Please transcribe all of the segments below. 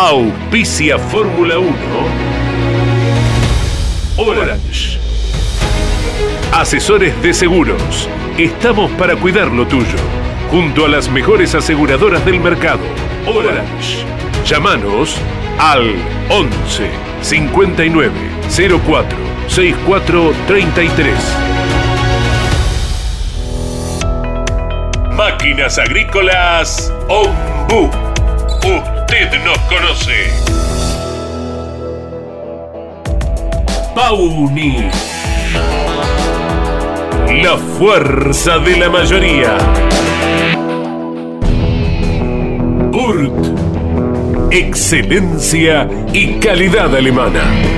Auspicia Fórmula 1. Orange. Asesores de seguros. Estamos para cuidar lo tuyo. Junto a las mejores aseguradoras del mercado. Orange. Llámanos al 11 59 04 64 33. Máquinas Agrícolas Ombu. Usted nos conoce. Pauni. La fuerza de la mayoría. Urt. Excelencia y calidad alemana.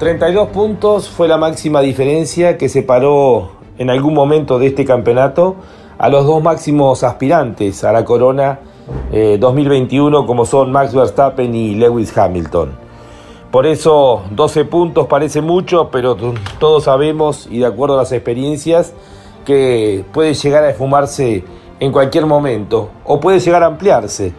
32 puntos fue la máxima diferencia que separó en algún momento de este campeonato a los dos máximos aspirantes a la corona 2021 eh, como son Max Verstappen y Lewis Hamilton. Por eso 12 puntos parece mucho, pero todos sabemos y de acuerdo a las experiencias que puede llegar a esfumarse en cualquier momento o puede llegar a ampliarse.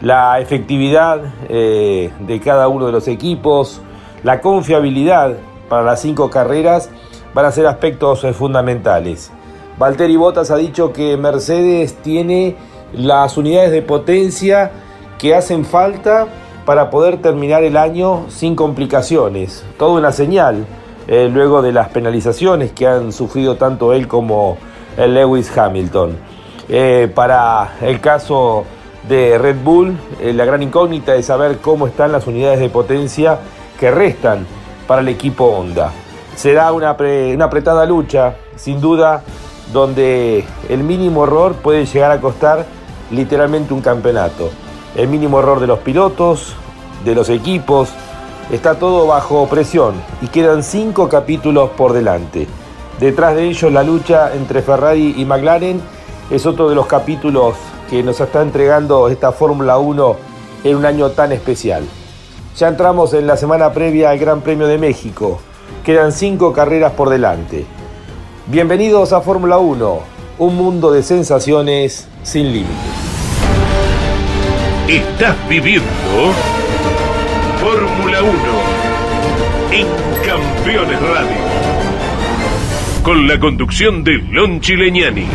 La efectividad eh, de cada uno de los equipos, la confiabilidad para las cinco carreras van a ser aspectos eh, fundamentales. Valtteri Bottas ha dicho que Mercedes tiene las unidades de potencia que hacen falta para poder terminar el año sin complicaciones. Toda una señal eh, luego de las penalizaciones que han sufrido tanto él como el Lewis Hamilton. Eh, para el caso de Red Bull, la gran incógnita es saber cómo están las unidades de potencia que restan para el equipo Honda. Será una, una apretada lucha, sin duda, donde el mínimo error puede llegar a costar literalmente un campeonato. El mínimo error de los pilotos, de los equipos, está todo bajo presión y quedan cinco capítulos por delante. Detrás de ellos la lucha entre Ferrari y McLaren es otro de los capítulos que nos está entregando esta Fórmula 1 en un año tan especial. Ya entramos en la semana previa al Gran Premio de México. Quedan cinco carreras por delante. Bienvenidos a Fórmula 1, un mundo de sensaciones sin límites. Estás viviendo Fórmula 1 en Campeones Radio. Con la conducción de Lon Chileñani.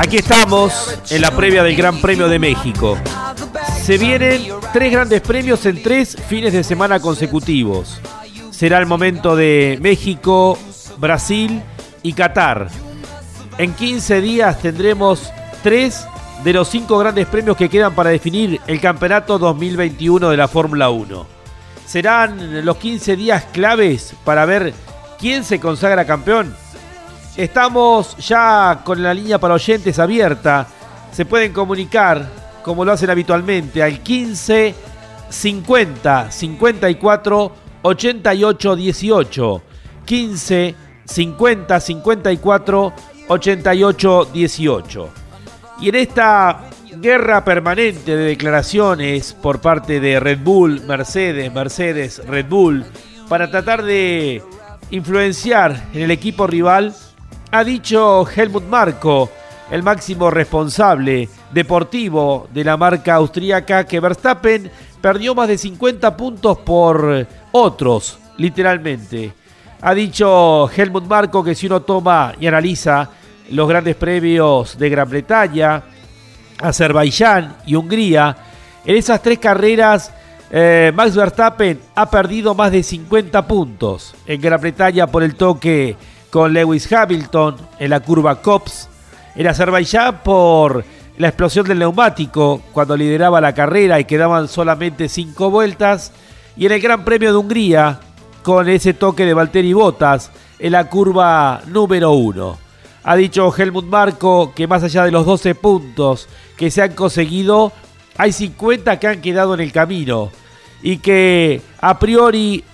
Aquí estamos en la previa del Gran Premio de México. Se vienen tres grandes premios en tres fines de semana consecutivos. Será el momento de México, Brasil y Qatar. En 15 días tendremos tres de los cinco grandes premios que quedan para definir el campeonato 2021 de la Fórmula 1. Serán los 15 días claves para ver quién se consagra campeón. Estamos ya con la línea para oyentes abierta. Se pueden comunicar, como lo hacen habitualmente, al 15 50 54 88 18. 15 50 54 88 18. Y en esta guerra permanente de declaraciones por parte de Red Bull, Mercedes, Mercedes, Red Bull, para tratar de influenciar en el equipo rival, ha dicho Helmut Marko, el máximo responsable deportivo de la marca austríaca, que Verstappen perdió más de 50 puntos por otros, literalmente. Ha dicho Helmut Marko que si uno toma y analiza los grandes premios de Gran Bretaña, Azerbaiyán y Hungría. En esas tres carreras, eh, Max Verstappen ha perdido más de 50 puntos. En Gran Bretaña por el toque con Lewis Hamilton en la curva Cops. En Azerbaiyán por la explosión del neumático cuando lideraba la carrera y quedaban solamente cinco vueltas. Y en el Gran Premio de Hungría con ese toque de Valtteri Bottas en la curva número uno. Ha dicho Helmut Marco que más allá de los 12 puntos que se han conseguido, hay 50 que han quedado en el camino y que a priori,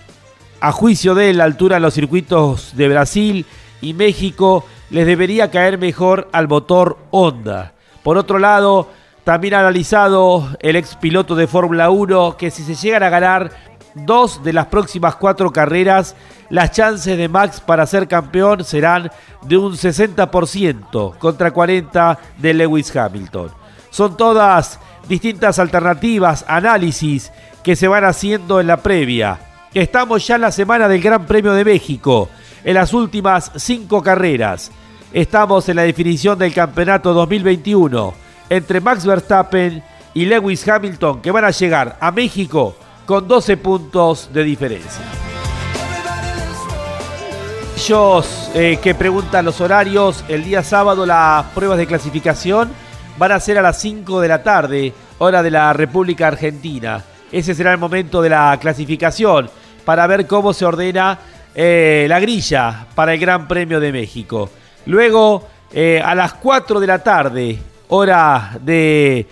a juicio de la altura en los circuitos de Brasil y México, les debería caer mejor al motor Honda. Por otro lado, también ha analizado el ex piloto de Fórmula 1 que si se llegan a ganar dos de las próximas cuatro carreras, las chances de Max para ser campeón serán de un 60% contra 40 de Lewis Hamilton. Son todas distintas alternativas, análisis que se van haciendo en la previa. Estamos ya en la semana del Gran Premio de México, en las últimas cinco carreras. Estamos en la definición del campeonato 2021 entre Max Verstappen y Lewis Hamilton, que van a llegar a México con 12 puntos de diferencia. Ellos eh, que preguntan los horarios, el día sábado las pruebas de clasificación van a ser a las 5 de la tarde, hora de la República Argentina. Ese será el momento de la clasificación para ver cómo se ordena eh, la grilla para el Gran Premio de México. Luego, eh, a las 4 de la tarde, hora de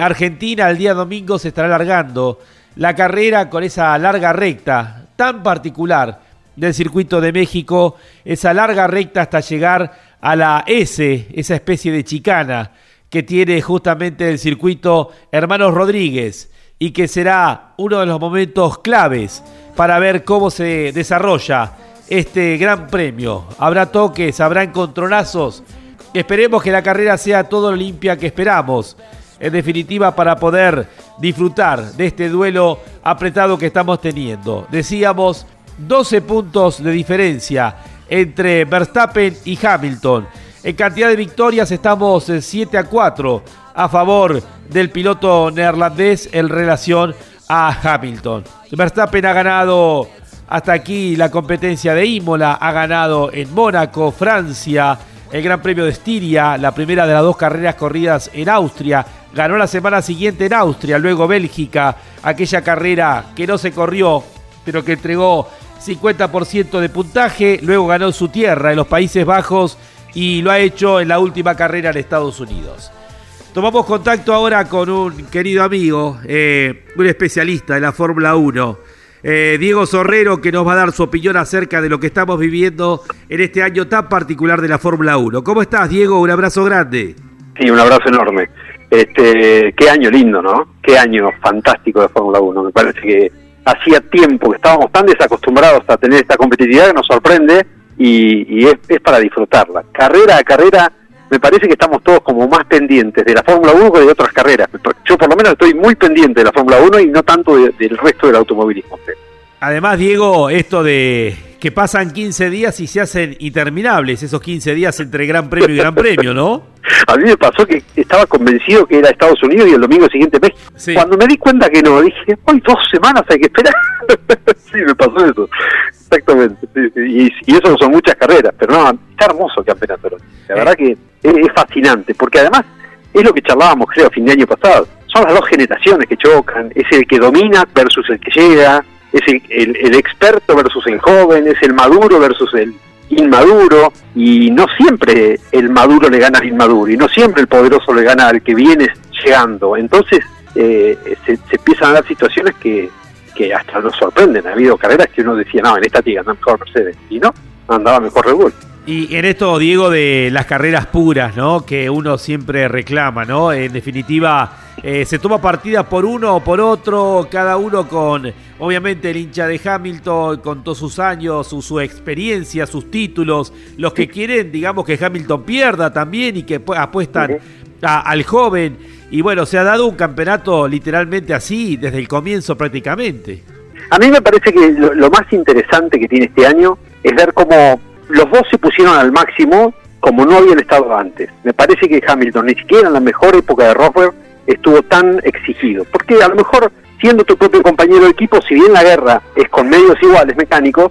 Argentina, el día domingo se estará alargando la carrera con esa larga recta tan particular del circuito de México, esa larga recta hasta llegar a la S, esa especie de chicana que tiene justamente el circuito Hermanos Rodríguez y que será uno de los momentos claves para ver cómo se desarrolla este gran premio. Habrá toques, habrá encontronazos. Esperemos que la carrera sea todo lo limpia que esperamos en definitiva para poder disfrutar de este duelo apretado que estamos teniendo. Decíamos 12 puntos de diferencia entre Verstappen y Hamilton. En cantidad de victorias estamos 7 a 4 a favor del piloto neerlandés en relación a Hamilton. Verstappen ha ganado. Hasta aquí la competencia de Imola, ha ganado en Mónaco, Francia, el Gran Premio de Estiria, la primera de las dos carreras corridas en Austria, ganó la semana siguiente en Austria, luego Bélgica, aquella carrera que no se corrió, pero que entregó 50% de puntaje, luego ganó su tierra en los Países Bajos y lo ha hecho en la última carrera en Estados Unidos. Tomamos contacto ahora con un querido amigo, eh, un especialista de la Fórmula 1, eh, Diego Sorrero, que nos va a dar su opinión acerca de lo que estamos viviendo en este año tan particular de la Fórmula 1. ¿Cómo estás, Diego? Un abrazo grande. Sí, un abrazo enorme. Este, qué año lindo, ¿no? Qué año fantástico de Fórmula 1. Me parece que hacía tiempo que estábamos tan desacostumbrados a tener esta competitividad que nos sorprende y, es, para disfrutarla. Carrera a carrera, me parece que estamos todos como más pendientes de la Fórmula 1 que de otras carreras. Yo por lo menos estoy muy pendiente de la Fórmula 1 y no tanto del resto del automovilismo. Además, Diego, esto de que pasan 15 días y se hacen interminables esos 15 días entre Gran Premio y Gran Premio, ¿no? A mí me pasó que estaba convencido que era Estados Unidos y el domingo siguiente México. Cuando me di cuenta que no, dije, hoy dos semanas hay que esperar. sí, me pasó eso. Exactamente. Y, eso no son muchas carreras, pero no, está hermoso el campeonato. La verdad que es, fascinante, porque además es lo que charlábamos, creo, a fin de año pasado. Son las dos generaciones que chocan, es el que domina versus el que llega, es el, el, experto versus el joven, es el maduro versus el inmaduro, y no siempre el maduro le gana al inmaduro, y no siempre el poderoso le gana al que viene llegando. Entonces eh, se, empiezan a dar situaciones que, que hasta nos sorprenden. Ha habido carreras que uno decía, no, en esta tía anda mejor Mercedes, y no, andaba mejor Red Bull. Y en esto, Diego, de las carreras puras, ¿no? Que uno siempre reclama, ¿no? En definitiva, eh, se toma partida por uno o por otro, cada uno con, obviamente, el hincha de Hamilton, con todos sus años, su, experiencia, sus títulos, los que quieren, digamos, que Hamilton pierda también y que apuestan al joven. Y bueno, se ha dado un campeonato literalmente así, desde el comienzo prácticamente. A mí me parece que lo más interesante que tiene este año es ver cómo los dos se pusieron al máximo como no habían estado antes. Me parece que Hamilton ni siquiera en la mejor época de Rosberg estuvo tan exigido. Porque a lo mejor, siendo tu propio compañero de equipo, si bien la guerra es con medios iguales mecánicos,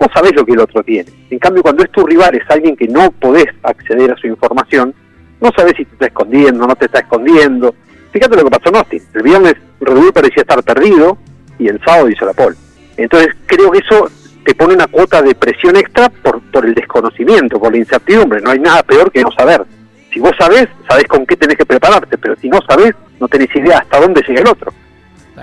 vos sabés lo que el otro tiene. En cambio, cuando es tu rival, es alguien que no podés acceder a su información, no sabés si te está escondiendo, no te está escondiendo. Fíjate lo que pasó en Austin. El viernes Red parecía estar perdido y el sábado hizo la pole. Entonces creo que eso te pone una cuota de presión extra por, por el desconocimiento, por la incertidumbre. No hay nada peor que no saber. Si vos sabés, sabés con qué tenés que prepararte, pero si no sabés, no tenés idea hasta dónde llega el otro.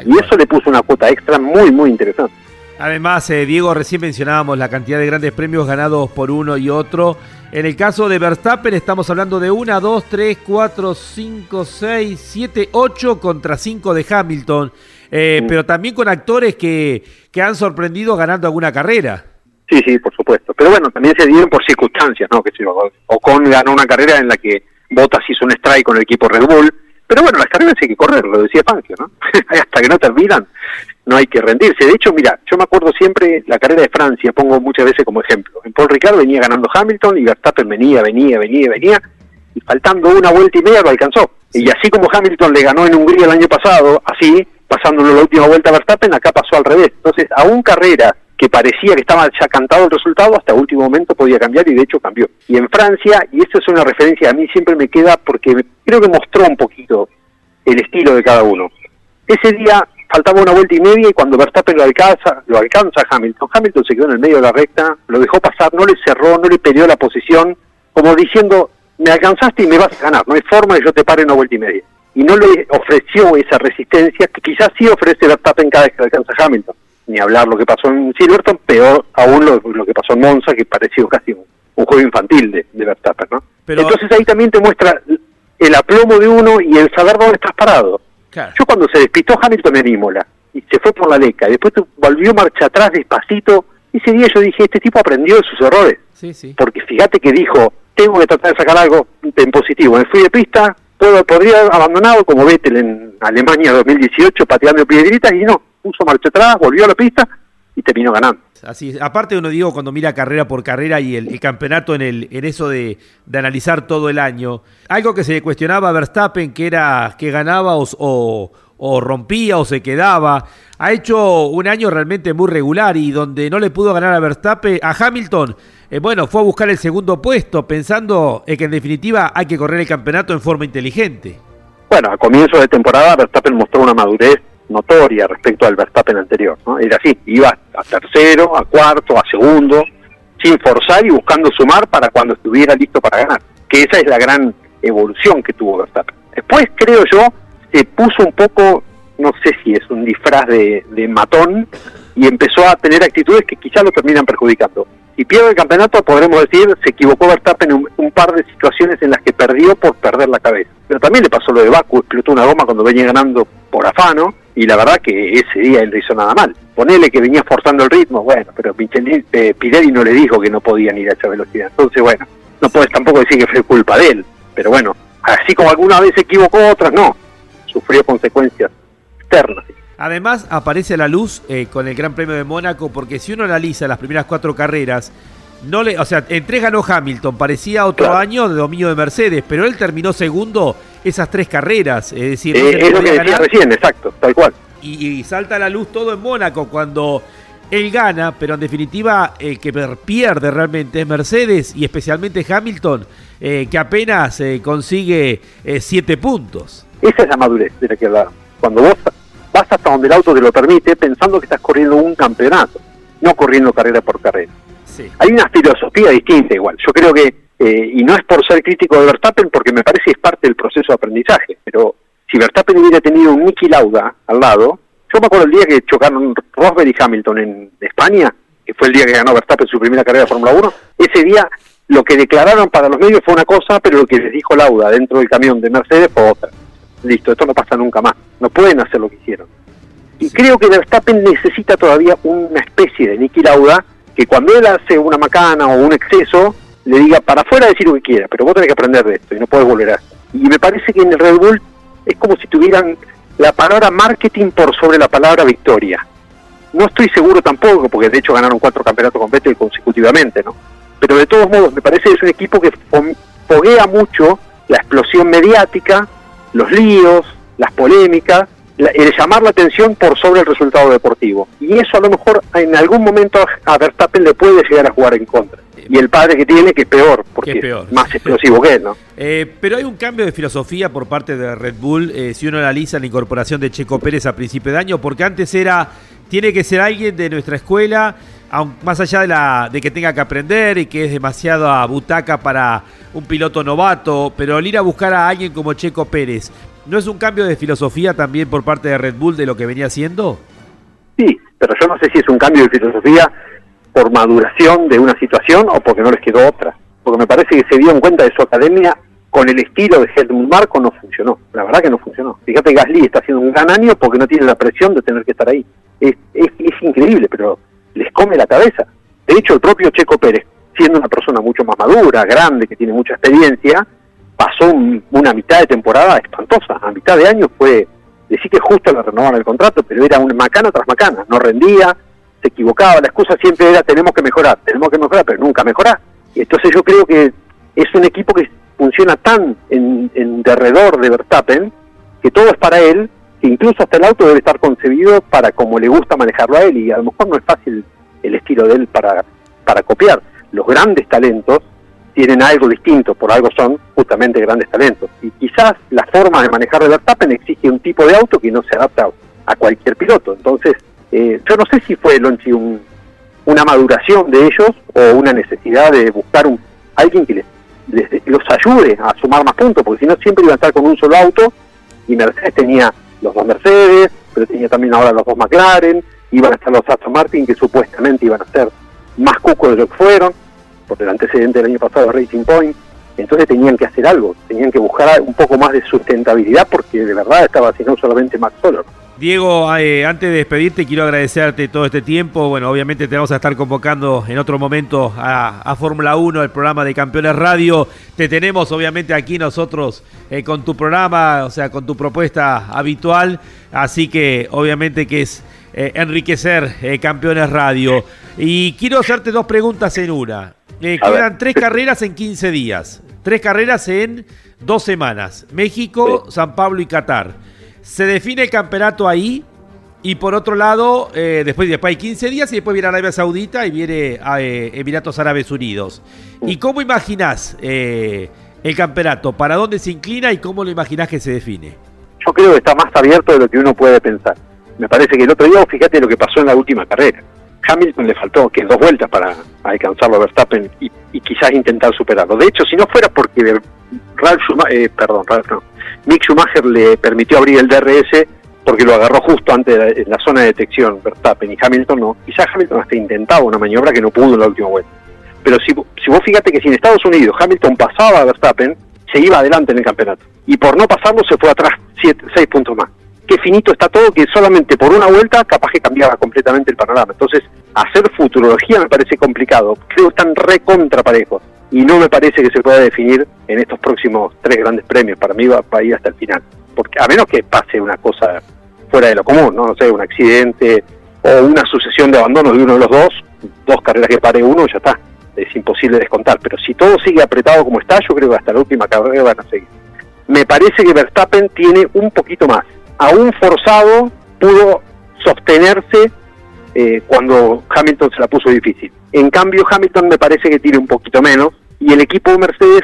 y eso le puso una cuota extra muy, muy interesante. Además, eh, Diego, recién mencionábamos la cantidad de grandes premios ganados por uno y otro. En el caso de Verstappen estamos hablando de 1, 2, 3, 4, 5, 6, 7, 8 contra 5 de Hamilton. Eh, mm. pero también con actores que, que han sorprendido ganando alguna carrera. Sí, sí, por supuesto. Pero bueno, también se dieron por circunstancias, ¿no? Que Ocon ganó una carrera en la que Bottas hizo un strike con el equipo Red Bull. Pero bueno, las carreras hay que correr, lo decía Fangio, ¿no? Hasta que no terminan, no hay que rendirse. De hecho, mira, yo me acuerdo siempre la carrera de Francia, pongo muchas veces como ejemplo. En Paul Ricard venía ganando Hamilton y Verstappen venía, venía, venía, venía, y faltando una vuelta y media lo alcanzó. Y así como Hamilton le ganó en Hungría el año pasado, así, pasándolo la última vuelta a Verstappen, acá pasó al revés. Entonces, aún carrera que parecía que estaba ya cantado el resultado, hasta último momento podía cambiar y de hecho cambió. Y en Francia, y esto es una referencia a mí siempre me queda porque creo que mostró un poquito el estilo de cada uno. Ese día faltaba una vuelta y media y cuando Verstappen lo alcanza, lo alcanza Hamilton, Hamilton se quedó en el medio de la recta, lo dejó pasar, no le cerró, no le perdió la posición, como diciendo, me alcanzaste y me vas a ganar, no hay forma de yo te pare una vuelta y media. Y no le ofreció esa resistencia que quizás sí ofrece Verstappen cada vez que alcanza Hamilton ni hablar lo que pasó en Silverton, peor aún lo, que pasó en Monza, que pareció casi un, juego infantil de, Verstappen, ¿no? Entonces ahí también te muestra el aplomo de uno y el saber dónde estás parado. Yo cuando se despistó Hamilton en Imola y se fue por la leca, y después volvió marcha atrás despacito, ese día yo dije, este tipo aprendió de sus errores. Porque fíjate que dijo, tengo que tratar de sacar algo en positivo. Me fui de pista, podría haber abandonado como Vettel en Alemania 2018 pateando piedritas y no, puso marcha atrás, volvió a la pista y terminó ganando. Así aparte uno digo cuando mira carrera por carrera y el, campeonato en el en eso de, analizar todo el año, algo que se cuestionaba a Verstappen que era que ganaba o, o, rompía o se quedaba, ha hecho un año realmente muy regular y donde no le pudo ganar a Verstappen, a Hamilton, eh, bueno, fue a buscar el segundo puesto pensando en que en definitiva hay que correr el campeonato en forma inteligente. Bueno, a comienzo de temporada Verstappen mostró una madurez notoria respecto al Verstappen anterior. ¿no? Era así, iba a tercero, a cuarto, a segundo, sin forzar y buscando sumar para cuando estuviera listo para ganar. Que esa es la gran evolución que tuvo Verstappen. Después, creo yo, se puso un poco, no sé si es un disfraz de, de matón, y empezó a tener actitudes que quizá lo terminan perjudicando. Si pierde el campeonato, podremos decir, se equivocó Verstappen en un, par de situaciones en las que perdió por perder la cabeza. Pero también le pasó lo de Baku, explotó una goma cuando venía ganando por afano, y la verdad que ese día él no hizo nada mal. Ponele que venía forzando el ritmo, bueno, pero eh, Pirelli no le dijo que no podían ir a esa velocidad. Entonces, bueno, no puedes tampoco decir que fue culpa de él. Pero bueno, así como alguna vez se equivocó, otras no. Sufrió consecuencias externas. Además, aparece a la luz eh, con el Gran Premio de Mónaco, porque si uno analiza las primeras cuatro carreras, no le, o sea, en tres ganó Hamilton, parecía otro año de dominio de Mercedes, pero él terminó segundo esas tres carreras. Es decir, eh, es lo que decía recién, exacto, tal cual. Y, salta a la luz todo en Mónaco cuando él gana, pero en definitiva el que pierde realmente es Mercedes y especialmente Hamilton, eh, que apenas consigue siete puntos. Esa es la madurez de la que hablaba. Cuando vos vas hasta donde el auto te lo permite pensando que estás corriendo un campeonato, no corriendo carrera por carrera. Hay una filosofía distinta igual. Yo creo que, eh, y no es por ser crítico de Verstappen, porque me parece que es parte del proceso de aprendizaje, pero si Verstappen hubiera tenido un Nicky Lauda al lado, yo me acuerdo el día que chocaron Rosberg y Hamilton en España, que fue el día que ganó Verstappen su primera carrera de Fórmula 1, ese día lo que declararon para los medios fue una cosa, pero lo que les dijo Lauda dentro del camión de Mercedes fue otra listo, esto no pasa nunca más, no pueden hacer lo que hicieron. Y creo que Verstappen necesita todavía una especie de Niki Lauda que cuando él hace una macana o un exceso, le diga para afuera decir lo que quiera, pero vos tenés que aprender de esto y no puedes volver a. Y me parece que en el Red Bull es como si tuvieran la palabra marketing por sobre la palabra victoria. No estoy seguro tampoco, porque de hecho ganaron cuatro campeonatos con Vettel consecutivamente, ¿no? Pero de todos modos, me parece que es un equipo que foguea mucho la explosión mediática, los líos, las polémicas, el llamar la atención por sobre el resultado deportivo. Y eso a lo mejor en algún momento a Verstappen le puede llegar a jugar en contra. Y el padre que tiene que es peor, porque es, más explosivo que él, ¿no? Eh, pero hay un cambio de filosofía por parte de Red Bull, eh, si uno analiza la incorporación de Checo Pérez a principio de año, porque antes era, tiene que ser alguien de nuestra escuela, más allá de, la, de que tenga que aprender y que es demasiado a butaca para un piloto novato, pero al ir a buscar a alguien como Checo Pérez, ¿no es un cambio de filosofía también por parte de Red Bull de lo que venía haciendo? Sí, pero yo no sé si es un cambio de filosofía por maduración de una situación o porque no les quedó otra. Porque me parece que se dieron cuenta de su academia con el estilo de Helmut Marco no funcionó. La verdad que no funcionó. Fíjate, Gasly está haciendo un gran año porque no tiene la presión de tener que estar ahí. Es, es, increíble, pero les come la cabeza. De hecho, el propio Checo Pérez, siendo una persona mucho más madura, grande, que tiene mucha experiencia, pasó una mitad de temporada espantosa. A mitad de año fue, decir que justo le renovaron el contrato, pero era una macana tras macana. No rendía, se equivocaba. La excusa siempre era tenemos que mejorar, tenemos que mejorar, pero nunca mejorar. Y entonces yo creo que es un equipo que funciona tan en, en derredor de Verstappen que todo es para él, que incluso hasta el auto debe estar concebido para como le gusta manejarlo a él y a lo mejor no es fácil el estilo de él para, para copiar. Los grandes talentos tienen algo distinto, por algo son justamente grandes talentos. Y quizás la forma de manejar el Verstappen exige un tipo de auto que no se adapta a cualquier piloto. Entonces, eh, yo no sé si fue Lonchi un, una maduración de ellos o una necesidad de buscar un alguien que les los ayude a sumar más puntos, porque si no siempre iban a estar con un solo auto y Mercedes tenía los dos Mercedes, pero tenía también ahora los dos McLaren, iban a estar los Aston Martin que supuestamente iban a ser más cucos de lo que fueron, por el antecedente del año pasado de Racing Point, entonces tenían que hacer algo, tenían que buscar un poco más de sustentabilidad porque de verdad estaba haciendo solamente Max Solo. Diego, eh, antes de despedirte, quiero agradecerte todo este tiempo. Bueno, obviamente te vamos a estar convocando en otro momento a, Fórmula 1, el programa de Campeones Radio. Te tenemos, obviamente, aquí nosotros eh, con tu programa, o sea, con tu propuesta habitual. Así que, obviamente, que es eh, enriquecer Campeones Radio. Y quiero hacerte dos preguntas en una. Quedan tres carreras en 15 días. Tres carreras en dos semanas. México, San Pablo y Qatar. Se define el campeonato ahí. Y por otro lado, eh, después, después hay 15 días y después viene Arabia Saudita y viene a, eh, Emiratos Árabes Unidos. ¿Y cómo imaginás eh, el campeonato? ¿Para dónde se inclina y cómo lo imaginás que se define? Yo creo que está más abierto de lo que uno puede pensar. Me parece que el otro día, fíjate lo que pasó en la última carrera. Hamilton le faltó que dos vueltas para alcanzarlo a Verstappen y, quizás intentar superarlo. De hecho, si no fuera porque Ralf Schumacher, perdón, Ralf no, Mick Schumacher le permitió abrir el DRS porque lo agarró justo antes de la, zona de detección Verstappen y Hamilton no. Quizás Hamilton hasta intentaba una maniobra que no pudo en la última vuelta. Pero si, si vos fíjate que si en Estados Unidos Hamilton pasaba a Verstappen, se iba adelante en el campeonato. Y por no pasarlo se fue atrás siete, seis puntos más. Qué finito está todo que solamente por una vuelta capaz que cambiaba completamente el panorama. Entonces, hacer futurología me parece complicado. Creo que están recontra parejos y no me parece que se pueda definir en estos próximos tres grandes premios. Para mí va, a ir hasta el final. Porque a menos que pase una cosa fuera de lo común, no, sé, un accidente o una sucesión de abandonos de uno de los dos, dos carreras que pare uno, ya está. Es imposible descontar. Pero si todo sigue apretado como está, yo creo que hasta la última carrera van a seguir. Me parece que Verstappen tiene un poquito más. Aún forzado, pudo sostenerse eh, cuando Hamilton se la puso difícil. En cambio, Hamilton me parece que tiene un poquito menos y el equipo de Mercedes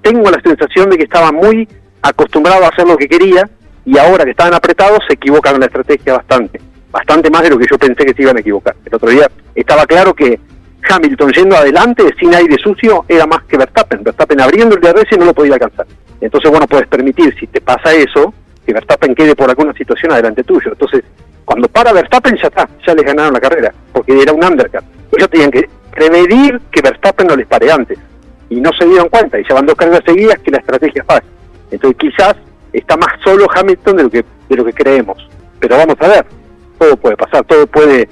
tengo la sensación de que estaba muy acostumbrado a hacer lo que quería y ahora que estaban apretados se equivocan en la estrategia bastante, bastante más de lo que yo pensé que se iban a equivocar. El otro día estaba claro que Hamilton yendo adelante sin aire sucio era más que Verstappen. Verstappen abriendo el DRS no lo podía alcanzar. Entonces, bueno, puedes permitir, si te pasa eso, que Verstappen quede por alguna situación adelante tuyo. Entonces, cuando para Verstappen ya está, ya les ganaron la carrera, porque era un undercut. Ellos tenían que prevenir que Verstappen no les pare antes y no se dieron cuenta y llevan dos carreras seguidas que la estrategia falla. Entonces quizás está más solo Hamilton de lo que de lo que creemos. Pero vamos a ver, todo puede pasar, todo puede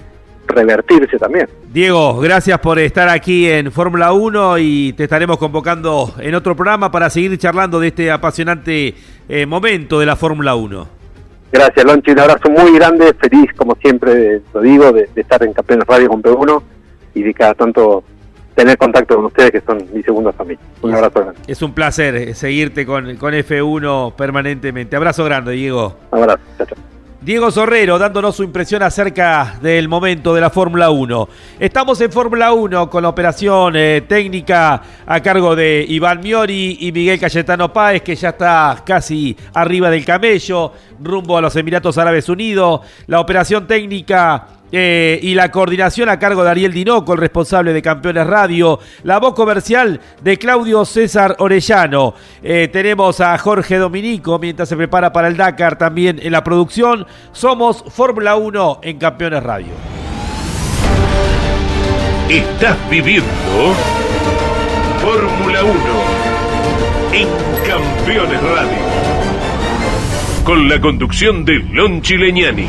revertirse también. Diego, gracias por estar aquí en Fórmula 1 y te estaremos convocando en otro programa para seguir charlando de este apasionante eh, momento de la Fórmula 1. Gracias, Lonchi, un abrazo muy grande, feliz como siempre, lo digo, de, de estar en Campeones Radio con P1 y de cada tanto tener contacto con ustedes, que son mi segunda familia. Un abrazo grande. Es un placer eh, seguirte con, con F1 permanentemente. Abrazo grande, Diego. Abrazo, chao, Diego Sorrero dándonos su impresión acerca del momento de la Fórmula 1. Estamos en Fórmula 1 con la operación eh, técnica a cargo de Iván Miori y Miguel Cayetano Páez, que ya está casi arriba del camello, rumbo a los Emiratos Árabes Unidos. La operación técnica eh, y la coordinación a cargo de Ariel Dinoco, el responsable de Campeones Radio, la voz comercial de Claudio César Orellano. Eh, tenemos a Jorge Dominico mientras se prepara para el Dakar también en la producción. Somos Fórmula 1 en Campeones Radio. Estás viviendo Fórmula 1 en Campeones Radio. Con la conducción de Lon Chileñani.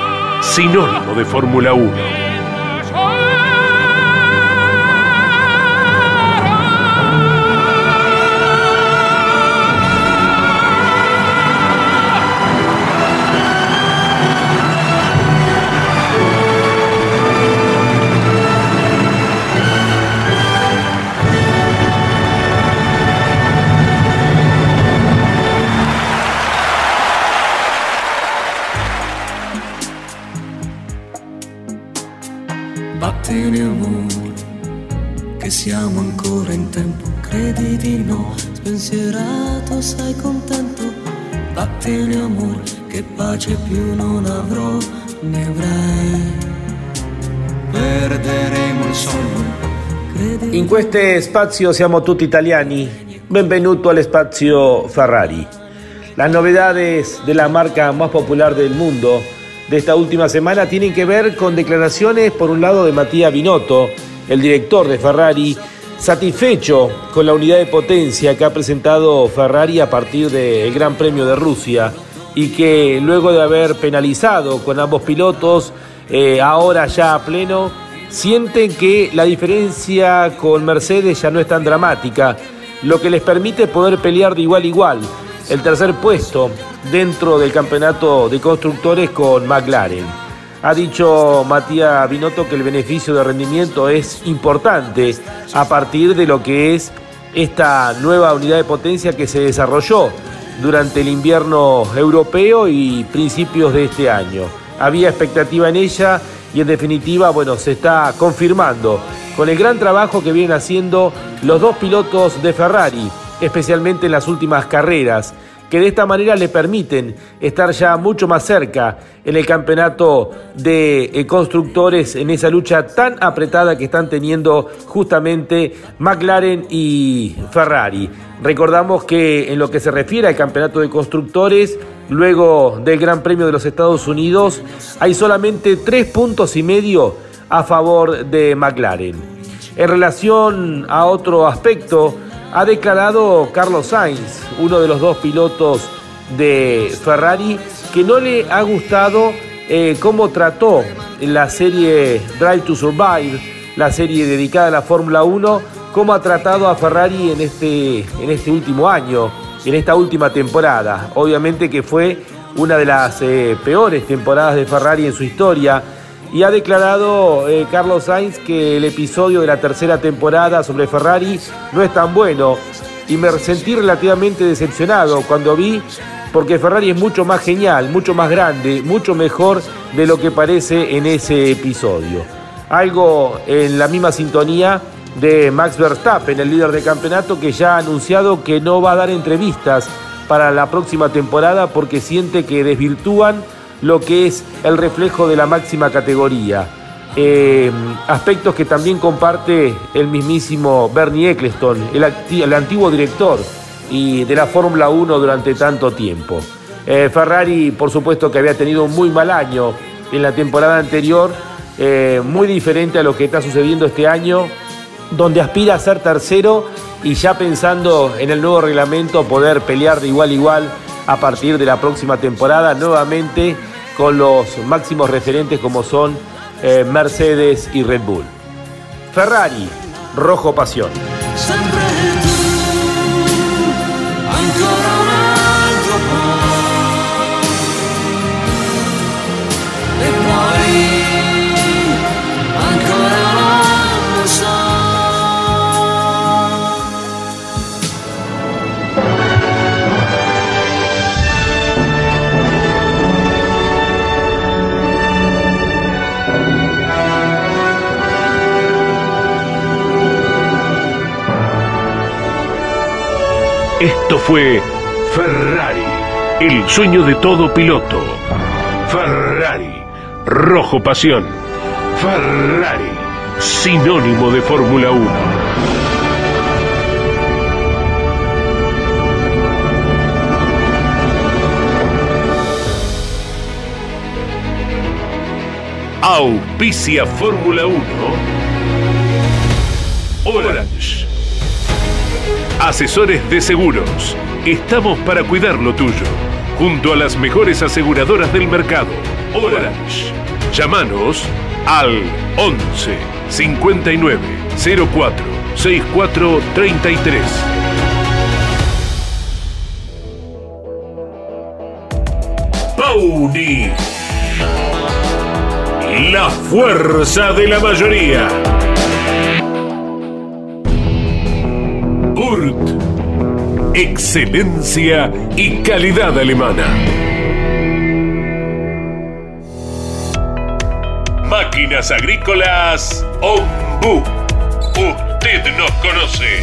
sinónimo de Fórmula 1. Questo spazio siamo tutti italiani. Benvenuto al spazio Ferrari. Las novedades de la marca más popular del mundo de esta última semana tienen que ver con declaraciones, por un lado, de Matías Binotto, el director de Ferrari, satisfecho con la unidad de potencia que ha presentado Ferrari a partir del Gran Premio de Rusia y que luego de haber penalizado con ambos pilotos, eh, ahora ya a pleno, sienten que la diferencia con Mercedes ya no es tan dramática, lo que les permite poder pelear de igual a igual el tercer puesto dentro del campeonato de constructores con McLaren. Ha dicho Matías Binotto que el beneficio de rendimiento es importante a partir de lo que es esta nueva unidad de potencia que se desarrolló durante el invierno europeo y principios de este año. Había expectativa en ella y en definitiva, bueno, se está confirmando con el gran trabajo que vienen haciendo los dos pilotos de Ferrari, especialmente en las últimas carreras que de esta manera le permiten estar ya mucho más cerca en el campeonato de eh, constructores en esa lucha tan apretada que están teniendo justamente McLaren y Ferrari. Recordamos que en lo que se refiere al campeonato de constructores, luego del Gran Premio de los Estados Unidos, hay solamente tres puntos y medio a favor de McLaren. En relación a otro aspecto, ha declarado Carlos Sainz, uno de los dos pilotos de Ferrari, que no le ha gustado eh, cómo trató la serie Drive to Survive, la serie dedicada a la Fórmula 1, cómo ha tratado a Ferrari en este, en este último año, en esta última temporada. Obviamente que fue una de las eh, peores temporadas de Ferrari en su historia y ha declarado eh, Carlos Sainz que el episodio de la tercera temporada sobre Ferrari no es tan bueno y me sentí relativamente decepcionado cuando vi porque Ferrari es mucho más genial, mucho más grande, mucho mejor de lo que parece en ese episodio. Algo en la misma sintonía de Max Verstappen, el líder de campeonato, que ya ha anunciado que no va a dar entrevistas para la próxima temporada porque siente que desvirtúan lo que es el reflejo de la máxima categoría. Eh, aspectos que también comparte el mismísimo Bernie Eccleston, el, antiguo director y de la Fórmula 1 durante tanto tiempo. Eh, Ferrari, por supuesto, que había tenido un muy mal año en la temporada anterior, eh, muy diferente a lo que está sucediendo este año, donde aspira a ser tercero y ya pensando en el nuevo reglamento poder pelear de igual a igual a partir de la próxima temporada nuevamente con los máximos referentes como son eh, Mercedes y Red Bull. Ferrari, rojo pasión. Esto fue Ferrari, el sueño de todo piloto. Ferrari, rojo pasión. Ferrari, sinónimo de Fórmula 1. Auspicia Fórmula 1. Orange. Asesores de seguros. Estamos para cuidar lo tuyo. Junto a las mejores aseguradoras del mercado. Orange. Llámanos al 11 59 04 64 33. Pauni. La fuerza de la mayoría. Excelencia y calidad alemana. Máquinas agrícolas Ombu. Usted nos conoce.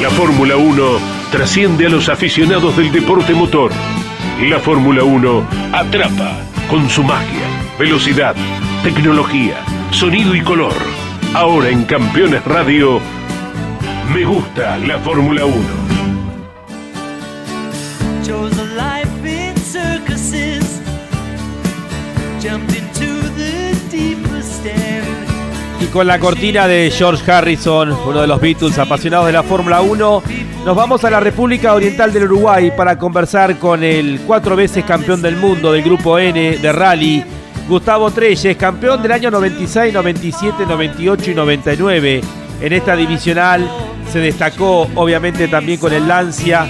La Fórmula 1 trasciende a los aficionados del deporte motor. La Fórmula 1 atrapa con su magia, velocidad, tecnología, sonido y color. Ahora en Campeones Radio, me gusta la Fórmula 1. Chose a life in circuses, jumped into Y con la cortina de George Harrison, uno de los Beatles apasionados de la Fórmula 1, nos vamos a la República Oriental del Uruguay para conversar con el cuatro veces campeón del mundo del Grupo N de Rally, Gustavo Treyes, campeón del año 96, 97, 98 y 99. En esta divisional se destacó obviamente también con el Lancia.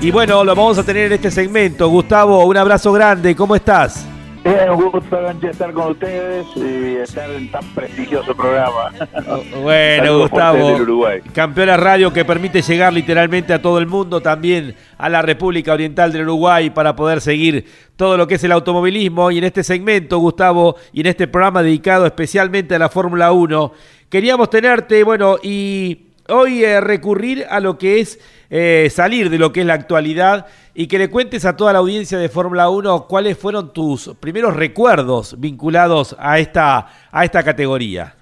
Y bueno, lo vamos a tener en este segmento. Gustavo, un abrazo grande, ¿cómo estás? Bien, un gusto Ganche, estar con ustedes y estar en tan prestigioso programa. Bueno, Saludos Gustavo, Uruguay. campeona radio que permite llegar literalmente a todo el mundo, también a la República Oriental del Uruguay para poder seguir todo lo que es el automovilismo. Y en este segmento, Gustavo, y en este programa dedicado especialmente a la Fórmula 1, queríamos tenerte, bueno, y hoy eh, recurrir a lo que es eh, salir de lo que es la actualidad y que le cuentes a toda la audiencia de Fórmula 1 cuáles fueron tus primeros recuerdos vinculados a esta, a esta categoría.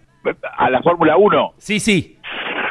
A la Fórmula 1. Sí, sí.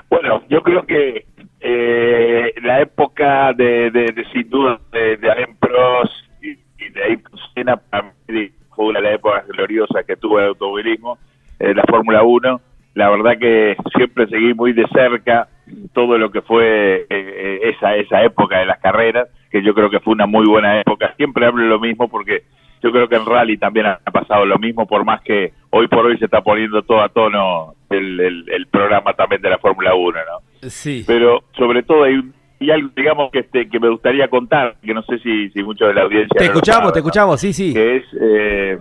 Bueno, yo creo que eh, la época de, de, de sin duda de, de Alain Prost y, y de Ayrton Senna para mí fue una de las épocas gloriosas que tuvo el automovilismo, eh, la Fórmula 1. La verdad que siempre seguí muy de cerca todo lo que fue eh, eh, esa esa época de las carreras, que yo creo que fue una muy buena época. Siempre hablo lo mismo porque yo creo que en rally también ha pasado lo mismo, por más que hoy por hoy se está poniendo todo a tono el, el, el programa también de la Fórmula 1, ¿no? Sí. Pero sobre todo hay, un- y algo, digamos, que este que me gustaría contar, que no sé si, si mucho de la audiencia... Te no escuchamos, sabe, te ¿no? escuchamos, sí, sí. Que es, eh,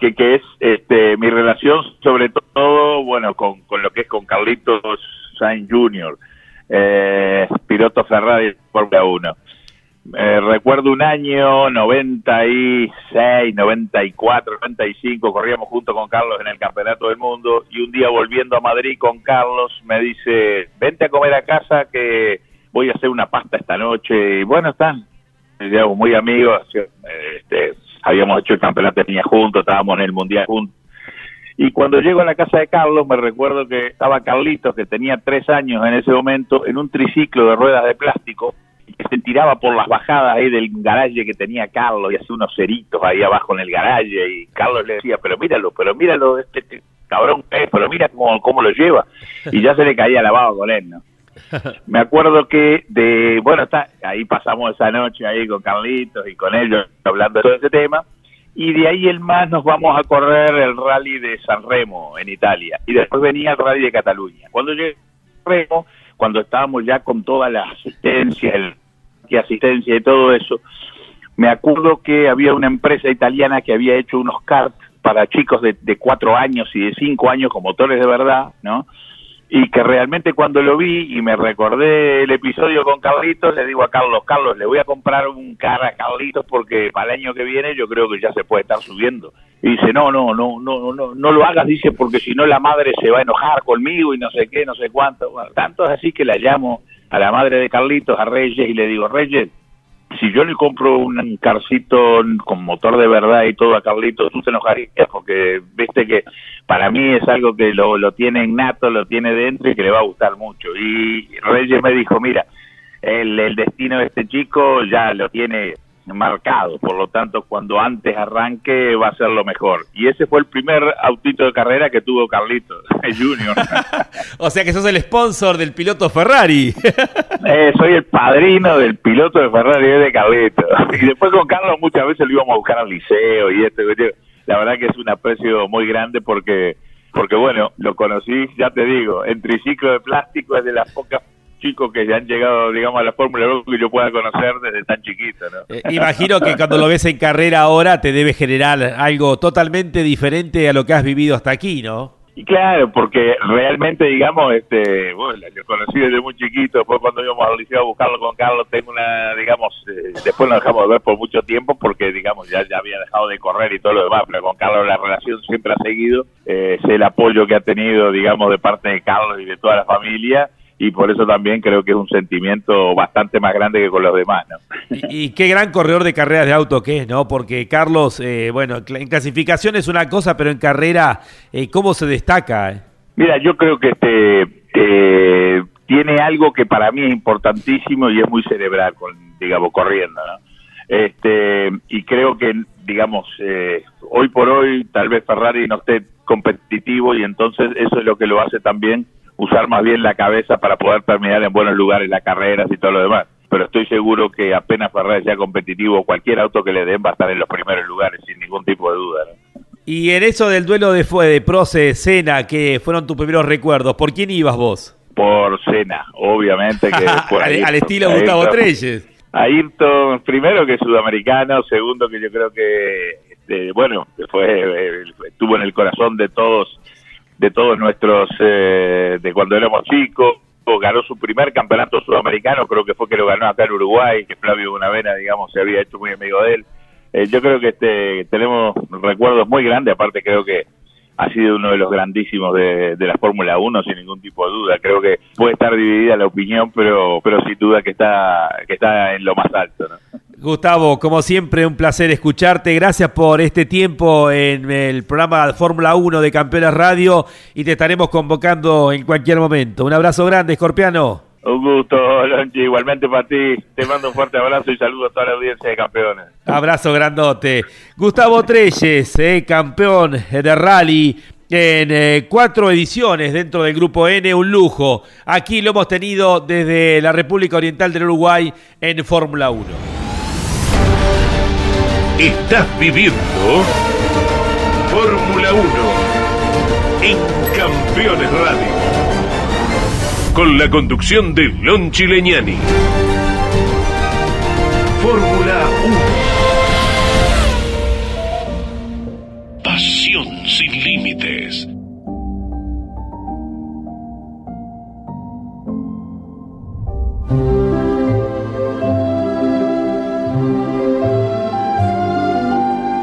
que, que es este, mi relación sobre todo, bueno, con, con lo que es con Carlitos Sainz Jr., eh, piloto Ferrari Fórmula 1. Eh, recuerdo un año 96, 94, 95, corríamos junto con Carlos en el Campeonato del Mundo y un día volviendo a Madrid con Carlos me dice, vente a comer a casa que voy a hacer una pasta esta noche y bueno, están, digamos, muy amigos, eh, este, habíamos hecho el campeonato de niñas juntos, estábamos en el mundial juntos. Y cuando llego a la casa de Carlos, me recuerdo que estaba Carlitos, que tenía tres años en ese momento, en un triciclo de ruedas de plástico, y que se tiraba por las bajadas ahí del garaje que tenía Carlos, y hacía unos ceritos ahí abajo en el garaje, y Carlos le decía, pero míralo, pero míralo, este, este cabrón, eh, pero mira cómo, cómo lo lleva. Y ya se le caía la baba con él, ¿no? Me acuerdo que de, bueno, está, ahí pasamos esa noche ahí con Carlitos y con ellos hablando de todo ese tema, y de ahí el más nos vamos a correr el rally de San Remo en Italia, y después venía el rally de Cataluña. Cuando llegué a San Remo, cuando estábamos ya con toda la asistencia, el, y asistencia y todo eso, me acuerdo que había una empresa italiana que había hecho unos karts para chicos de, de cuatro años y de cinco años con motores de verdad, ¿no? Y que realmente cuando lo vi y me recordé el episodio con Carlitos, le digo a Carlos, Carlos, le voy a comprar un carro a Carlitos porque para el año que viene yo creo que ya se puede estar subiendo. Y dice, no, no, no, no, no, no lo hagas, dice, porque si no la madre se va a enojar conmigo y no sé qué, no sé cuánto. Bueno, tanto es así que la llamo a la madre de Carlitos, a Reyes, y le digo, Reyes, si yo le compro un carcito con motor de verdad y todo a Carlitos, tú te enojarías porque viste que para mí es algo que lo, lo tiene innato, lo tiene dentro y que le va a gustar mucho. Y Reyes me dijo, mira, el, el destino de este chico ya lo tiene marcado, por lo tanto cuando antes arranque va a ser lo mejor. Y ese fue el primer autito de carrera que tuvo Carlitos Junior. o sea que sos el sponsor del piloto Ferrari. eh, soy el padrino del piloto de Ferrari de Carlitos. Y después con Carlos muchas veces lo íbamos a buscar al liceo y esto. La verdad que es un aprecio muy grande porque porque bueno, lo conocí, ya te digo, en triciclo de plástico es de las pocas chicos que ya han llegado, digamos, a la Fórmula 1 que yo pueda conocer desde tan chiquito, ¿no? Eh, imagino que cuando lo ves en carrera ahora te debe generar algo totalmente diferente a lo que has vivido hasta aquí, ¿no? Y claro, porque realmente, digamos, este, bueno, yo conocí desde muy chiquito, después cuando íbamos al liceo a buscarlo con Carlos, tengo una, digamos, eh, después lo dejamos de ver por mucho tiempo porque, digamos, ya, ya había dejado de correr y todo lo demás, pero con Carlos la relación siempre ha seguido, eh, sé el apoyo que ha tenido, digamos, de parte de Carlos y de toda la familia, y por eso también creo que es un sentimiento bastante más grande que con los demás, ¿no? Y, qué gran corredor de carreras de auto que es, ¿no? Porque Carlos, eh, bueno, en clasificación es una cosa, pero en carrera, eh, ¿cómo se destaca? Mira, yo creo que este eh, tiene algo que para mí es importantísimo y es muy cerebral, con, digamos, corriendo, ¿no? Este, y creo que, digamos, eh, hoy por hoy tal vez Ferrari no esté competitivo y entonces eso es lo que lo hace también usar más bien la cabeza para poder terminar en buenos lugares las carreras y todo lo demás. Pero estoy seguro que apenas Ferrari sea competitivo, cualquier auto que le den va a estar en los primeros lugares, sin ningún tipo de duda. Y en eso del duelo de fue de Proce, Cena, que fueron tus primeros recuerdos, ¿por quién ibas vos? Por Cena, obviamente que por al, estilo Gustavo Treyes. Ayrton, primero que es sudamericano, segundo que yo creo que, este, bueno, fue, eh, estuvo en el corazón de todos de todos nuestros, eh, de cuando éramos chicos, ganó su primer campeonato sudamericano, creo que fue que lo ganó acá en Uruguay, que Flavio Bonavena, digamos, se había hecho muy amigo de él. Eh, yo creo que este tenemos recuerdos muy grandes, aparte creo que ha sido uno de los grandísimos de, de la Fórmula 1 sin ningún tipo de duda. Creo que puede estar dividida la opinión, pero pero sin duda que está que está en lo más alto, ¿no? Gustavo, como siempre, un placer escucharte. Gracias por este tiempo en el programa Fórmula 1 de Campeones Radio y te estaremos convocando en cualquier momento. Un abrazo grande, Escorpiano. Un gusto, Lonchi. Igualmente para ti. Te mando un fuerte abrazo y saludo a toda la audiencia de campeones. Abrazo grandote. Gustavo Treyes, eh, campeón de rally en eh, cuatro ediciones dentro del Grupo N, un lujo. Aquí lo hemos tenido desde la República Oriental del Uruguay en Fórmula 1. Estás viviendo Fórmula 1 en Campeones Radio. Con la conducción de Lon Chileñani. Fórmula 1. Pasión sin límites.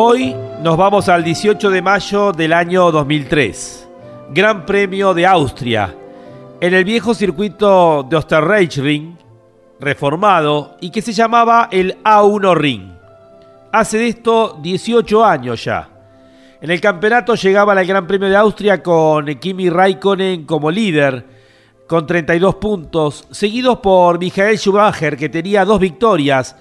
Hoy nos vamos al 18 de mayo del año 2003. Gran Premio de Austria. En el viejo circuito de Osterreichring, reformado y que se llamaba el A1 Ring. Hace de esto 18 años ya. En el campeonato llegaba al Gran Premio de Austria con Kimi Raikkonen como líder con 32 puntos, seguidos por Michael Schumacher, que tenía dos victorias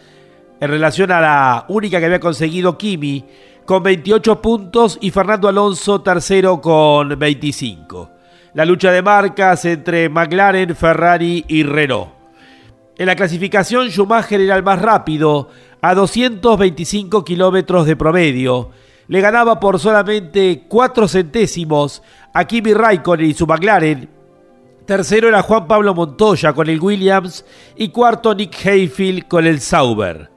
en relación a la única que había conseguido Kimi, con 28 puntos, y Fernando Alonso tercero con 25. La lucha de marcas entre McLaren, Ferrari y Renault. En la clasificación Schumacher era el más rápido, a 225 kilómetros de promedio. Le ganaba por solamente 4 centésimos a Kimi Raikkonen y su McLaren. Tercero era Juan Pablo Montoya con el Williams y cuarto Nick Hayfield con el Sauber.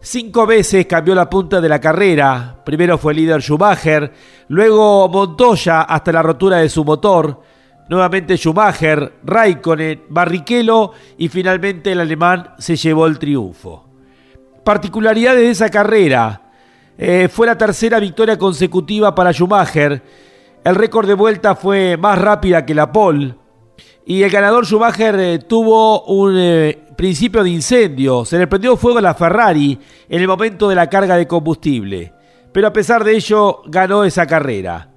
Cinco veces cambió la punta de la carrera. Primero fue el líder Schumacher, luego Montoya hasta la rotura de su motor. Nuevamente Schumacher, Raikkonen, Barrichello y finalmente el alemán se llevó el triunfo. Particularidades de esa carrera. Eh, fue la tercera victoria consecutiva para Schumacher. El récord de vuelta fue más rápida que la pole. Y el ganador Schumacher eh, tuvo un eh, principio de incendio. Se le prendió fuego a la Ferrari en el momento de la carga de combustible. Pero a pesar de ello, ganó esa carrera.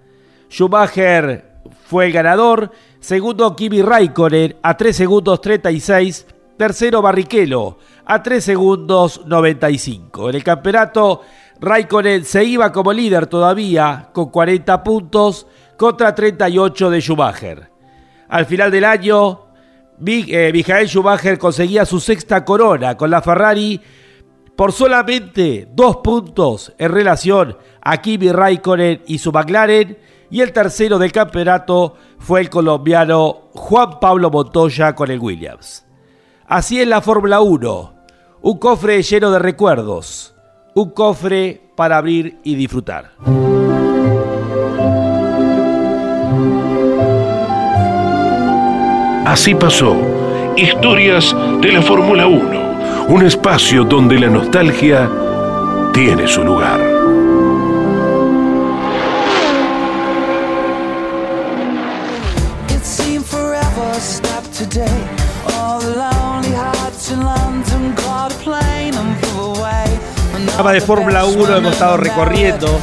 Schumacher fue el ganador. Segundo, Kimi Raikkonen a 3 segundos 36. Tercero, Barrichello a 3 segundos 95. En el campeonato, Raikkonen se iba como líder todavía con 40 puntos contra 38 de Schumacher. Al final del año, eh, Michael Schumacher conseguía su sexta corona con la Ferrari por solamente dos puntos en relación a Kimi Raikkonen y su McLaren. Y el tercero del campeonato fue el colombiano Juan Pablo Montoya con el Williams. Así es la Fórmula 1, un cofre lleno de recuerdos, un cofre para abrir y disfrutar. Así pasó. Historias de la Fórmula 1. Un espacio donde la nostalgia tiene su lugar. De Fórmula 1 hemos estado recorriendo.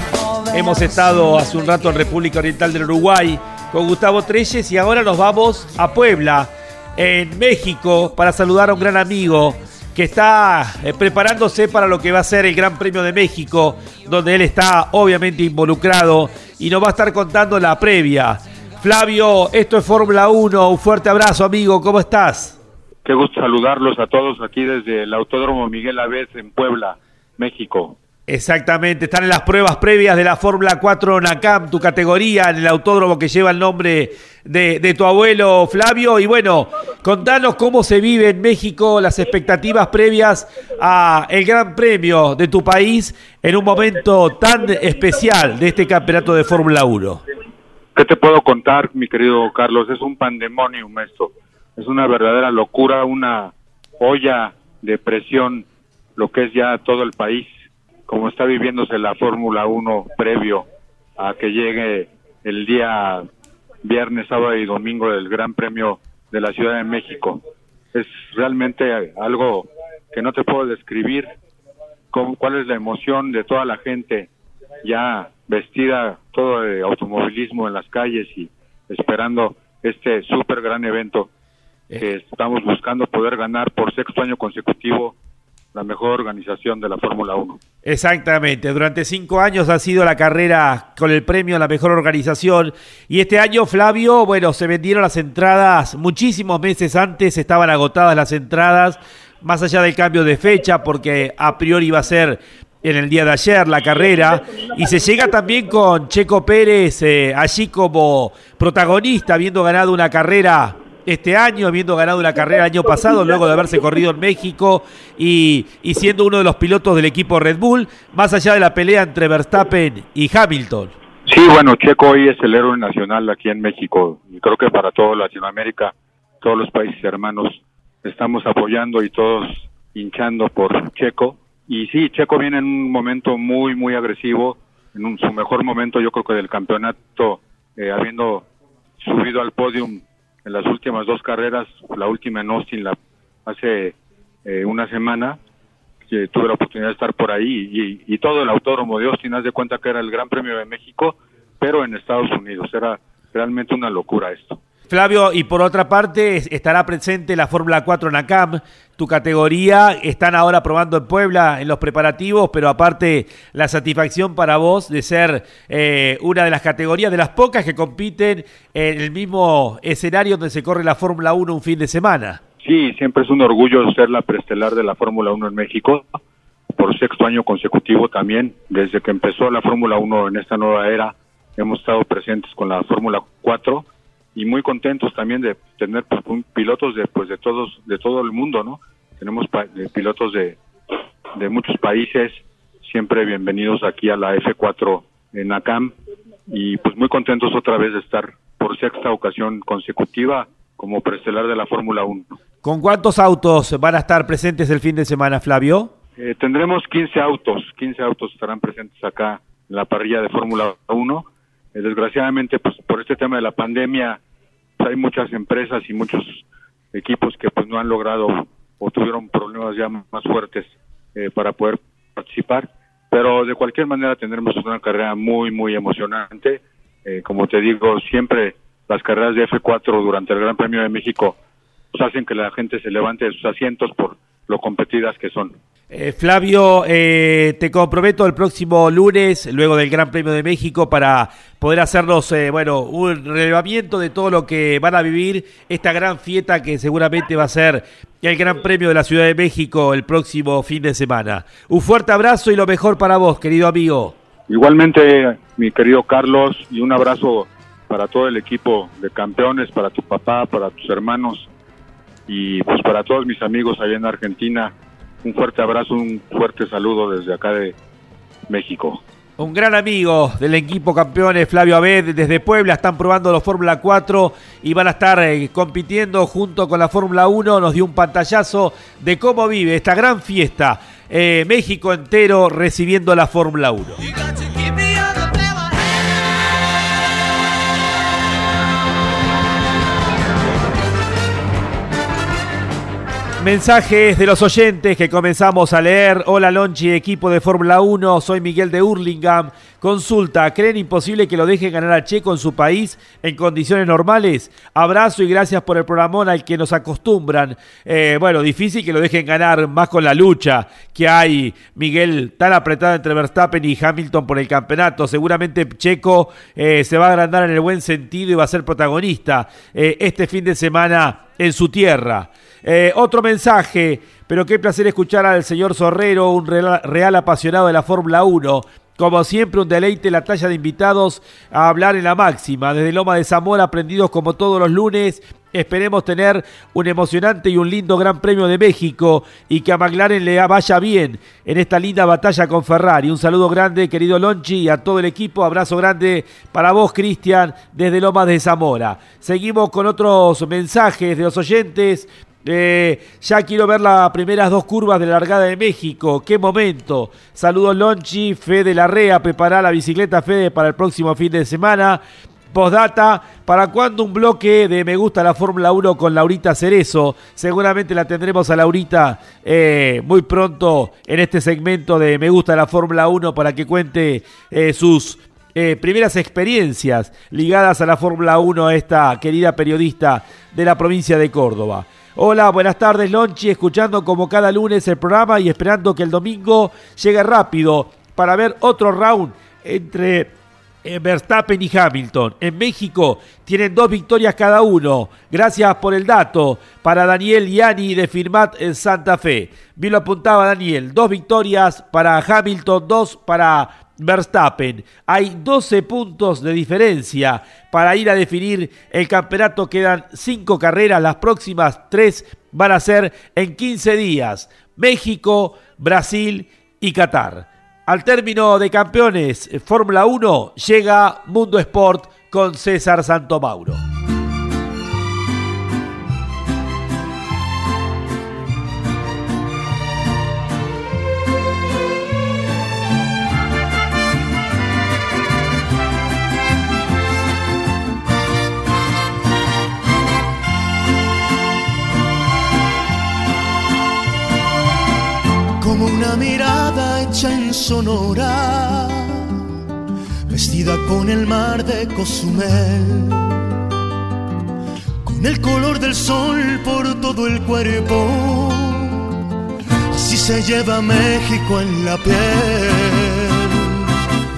Hemos estado hace un rato en República Oriental del Uruguay con Gustavo Treyes y ahora nos vamos a Puebla, en México, para saludar a un gran amigo que está eh, preparándose para lo que va a ser el Gran Premio de México, donde él está obviamente involucrado y nos va a estar contando la previa. Flavio, esto es Fórmula 1, un fuerte abrazo amigo, ¿cómo estás? Qué gusto saludarlos a todos aquí desde el Autódromo Miguel Aves en Puebla, México. Exactamente, están en las pruebas previas de la Fórmula 4 NACAM, tu categoría, en el autódromo que lleva el nombre de, tu abuelo Flavio. Y bueno, contanos cómo se vive en México las expectativas previas a el Gran Premio de tu país en un momento tan especial de este campeonato de Fórmula 1. ¿Qué te puedo contar, mi querido Carlos? Es un pandemonium esto. Es una verdadera locura, una olla de presión, lo que es ya todo el país como está viviéndose la Fórmula 1 previo a que llegue el día viernes, sábado y domingo del Gran Premio de la Ciudad de México. Es realmente algo que no te puedo describir, cuál es la emoción de toda la gente ya vestida todo de automovilismo en las calles y esperando este súper gran evento que estamos buscando poder ganar por sexto año consecutivo la mejor organización de la Fórmula 1. Exactamente, durante cinco años ha sido la carrera con el premio a la mejor organización. Y este año, Flavio, bueno, se vendieron las entradas muchísimos meses antes, estaban agotadas las entradas, más allá del cambio de fecha, porque a priori iba a ser en el día de ayer la carrera. Y se llega también con Checo Pérez eh, allí como protagonista, habiendo ganado una carrera este año, habiendo ganado una carrera el año pasado, luego de haberse corrido en México y, y, siendo uno de los pilotos del equipo Red Bull, más allá de la pelea entre Verstappen y Hamilton. Sí, bueno, Checo hoy es el héroe nacional aquí en México y creo que para toda Latinoamérica, todos los países hermanos, estamos apoyando y todos hinchando por Checo. Y sí, Checo viene en un momento muy, muy agresivo, en un, su mejor momento yo creo que del campeonato, eh, habiendo subido al podium en las últimas dos carreras, la última en Austin la, hace eh, una semana, que tuve la oportunidad de estar por ahí y, y, todo el autódromo de Austin, haz de cuenta que era el Gran Premio de México, pero en Estados Unidos, era realmente una locura esto. Flavio, y por otra parte estará presente la Fórmula 4 NACAM, tu categoría, están ahora probando en Puebla en los preparativos, pero aparte la satisfacción para vos de ser eh, una de las categorías, de las pocas que compiten en el mismo escenario donde se corre la Fórmula 1 un fin de semana. Sí, siempre es un orgullo ser la preestelar de la Fórmula 1 en México, por sexto año consecutivo también, desde que empezó la Fórmula 1 en esta nueva era, hemos estado presentes con la Fórmula 4 y muy contentos también de tener pues, pilotos de pues de todos de todo el mundo no tenemos pilotos de, de muchos países siempre bienvenidos aquí a la F4 en ACAM y pues muy contentos otra vez de estar por sexta ocasión consecutiva como preestelar de la Fórmula 1. ¿Con cuántos autos van a estar presentes el fin de semana, Flavio? Eh, tendremos 15 autos, 15 autos estarán presentes acá en la parrilla de Fórmula 1. Eh, desgraciadamente, pues por este tema de la pandemia, hay muchas empresas y muchos equipos que pues no han logrado o tuvieron problemas ya más fuertes eh, para poder participar, pero de cualquier manera tendremos una carrera muy muy emocionante. Eh, como te digo, siempre las carreras de F4 durante el Gran Premio de México pues, hacen que la gente se levante de sus asientos por lo competidas que son. Eh, Flavio, eh, te comprometo el próximo lunes, luego del Gran Premio de México, para poder hacernos, eh, bueno, un relevamiento de todo lo que van a vivir esta gran fiesta que seguramente va a ser el Gran Premio de la Ciudad de México el próximo fin de semana. Un fuerte abrazo y lo mejor para vos, querido amigo. Igualmente, mi querido Carlos, y un abrazo para todo el equipo de campeones, para tu papá, para tus hermanos y pues para todos mis amigos allá en Argentina un fuerte abrazo, un fuerte saludo desde acá de México. Un gran amigo del equipo campeones, Flavio Abed, desde Puebla, están probando los Fórmula 4 y van a estar eh, compitiendo junto con la Fórmula 1. Nos dio un pantallazo de cómo vive esta gran fiesta. Eh, México entero recibiendo la Fórmula 1. Mensajes de los oyentes que comenzamos a leer. Hola Lonchi, equipo de Fórmula 1, soy Miguel de Hurlingham. Consulta, ¿creen imposible que lo dejen ganar a Checo en su país en condiciones normales? Abrazo y gracias por el programón al que nos acostumbran. Eh, bueno, difícil que lo dejen ganar más con la lucha que hay, Miguel, tan apretada entre Verstappen y Hamilton por el campeonato. Seguramente Checo eh, se va a agrandar en el buen sentido y va a ser protagonista eh, este fin de semana en su tierra. Eh, otro mensaje, pero qué placer escuchar al señor Zorrero, un real, apasionado de la Fórmula 1. Como siempre, un deleite la talla de invitados a hablar en la máxima. Desde Loma de Zamora, aprendidos como todos los lunes. Esperemos tener un emocionante y un lindo Gran Premio de México y que a McLaren le vaya bien en esta linda batalla con Ferrari. Un saludo grande, querido Lonchi, y a todo el equipo. Abrazo grande para vos, Cristian, desde Loma de Zamora. Seguimos con otros mensajes de los oyentes. Eh, ya quiero ver las primeras dos curvas de la largada de México. ¡Qué momento! Saludos Lonchi, Fede Larrea, prepara la bicicleta Fede para el próximo fin de semana. Postdata, ¿para cuándo un bloque de Me Gusta la Fórmula 1 con Laurita Cerezo? Seguramente la tendremos a Laurita eh, muy pronto en este segmento de Me Gusta la Fórmula 1 para que cuente eh, sus primeras experiencias ligadas a la Fórmula 1 a esta querida periodista de la provincia de Córdoba. Hola, buenas tardes, Lonchi, escuchando como cada lunes el programa y esperando que el domingo llegue rápido para ver otro round entre eh, Verstappen y Hamilton. En México tienen dos victorias cada uno. Gracias por el dato para Daniel Yani de Firmat en Santa Fe. Bien lo apuntaba Daniel. Dos victorias para Hamilton, dos para Verstappen. Hay 12 puntos de diferencia para ir a definir el campeonato. Quedan 5 carreras, las próximas 3 van a ser en 15 días. México, Brasil y Qatar. Al término de campeones Fórmula 1 llega Mundo Sport con César Santomauro. Una mirada hecha en Sonora, vestida con el mar de Cozumel. con el color del sol por todo el cuerpo. Así se lleva México en la piel.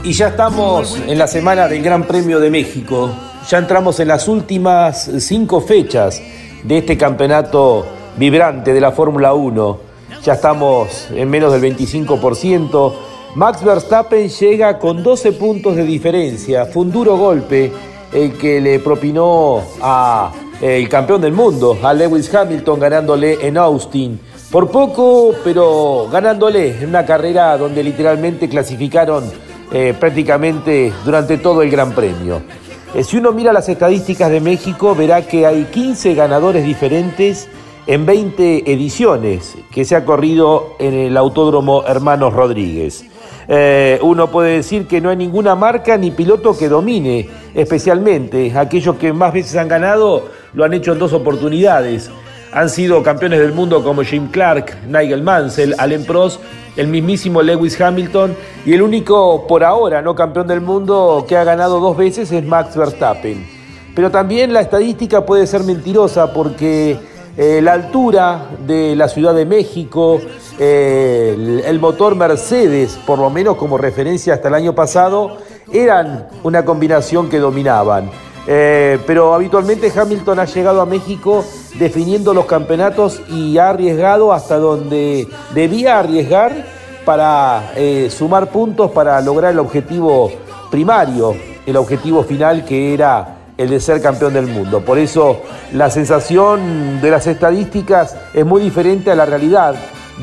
Y ya estamos en la semana del Gran Premio de México. Ya entramos en las últimas cinco fechas de este campeonato vibrante de la Fórmula 1. Ya estamos en menos del 25%. Max Verstappen llega con 12 puntos de diferencia. Fue un duro golpe el que le propinó a el campeón del mundo, a Lewis Hamilton, ganándole en Austin. Por poco, pero ganándole en una carrera donde literalmente clasificaron eh, prácticamente durante todo el Gran Premio. Eh, si uno mira las estadísticas de México, verá que hay 15 ganadores diferentes en 20 ediciones que se ha corrido en el Autódromo Hermanos Rodríguez. Eh, uno puede decir que no hay ninguna marca ni piloto que domine, especialmente aquellos que más veces han ganado lo han hecho en dos oportunidades. Han sido campeones del mundo como Jim Clark, Nigel Mansell, Alain Prost, el mismísimo Lewis Hamilton y el único por ahora no campeón del mundo que ha ganado dos veces es Max Verstappen. Pero también la estadística puede ser mentirosa porque eh, la altura de la Ciudad de México, eh, el, motor Mercedes, por lo menos como referencia hasta el año pasado, eran una combinación que dominaban. Eh, pero habitualmente Hamilton ha llegado a México definiendo los campeonatos y ha arriesgado hasta donde debía arriesgar para sumar puntos para lograr el objetivo primario, el objetivo final que era el de ser campeón del mundo. Por eso la sensación de las estadísticas es muy diferente a la realidad,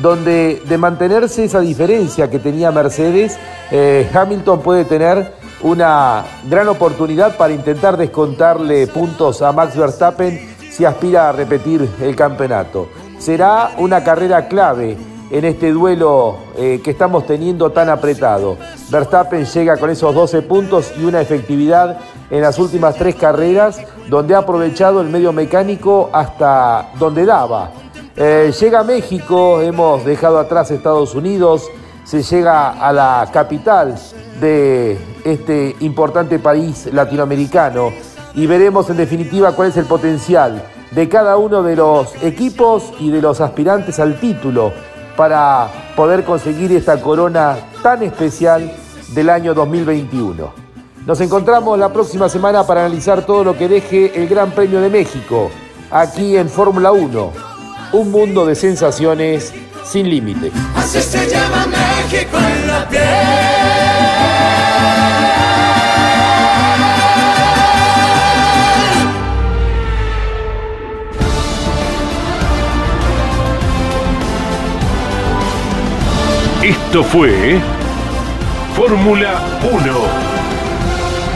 donde de mantenerse esa diferencia que tenía Mercedes, eh, Hamilton puede tener una gran oportunidad para intentar descontarle puntos a Max Verstappen si aspira a repetir el campeonato. Será una carrera clave en este duelo eh, que estamos teniendo tan apretado. Verstappen llega con esos 12 puntos y una efectividad en las últimas tres carreras donde ha aprovechado el medio mecánico hasta donde daba. Eh, llega a México, hemos dejado atrás Estados Unidos, se llega a la capital de este importante país latinoamericano y veremos en definitiva cuál es el potencial de cada uno de los equipos y de los aspirantes al título para poder conseguir esta corona tan especial del año 2021. Nos encontramos la próxima semana para analizar todo lo que deje el Gran Premio de México, aquí en Fórmula 1, un mundo de sensaciones sin límite. Así se llama México en la piel. Esto fue Fórmula 1.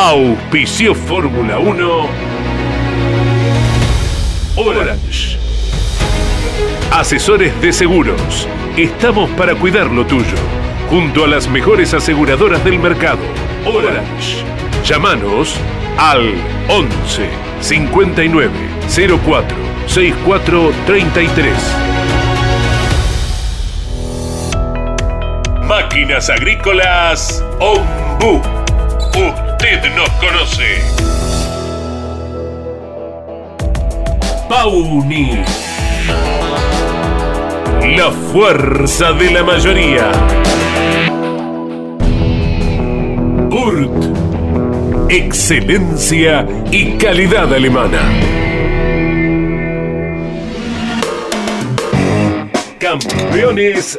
Auspició Fórmula 1 Orange. Asesores de seguros. Estamos para cuidar lo tuyo. Junto a las mejores aseguradoras del mercado. Orange. Llámanos al 11 59 04 64 33. Máquinas Agrícolas Ombu. Usted nos conoce. Pauni. La fuerza de la mayoría. Urt. Excelencia y calidad alemana. Campeones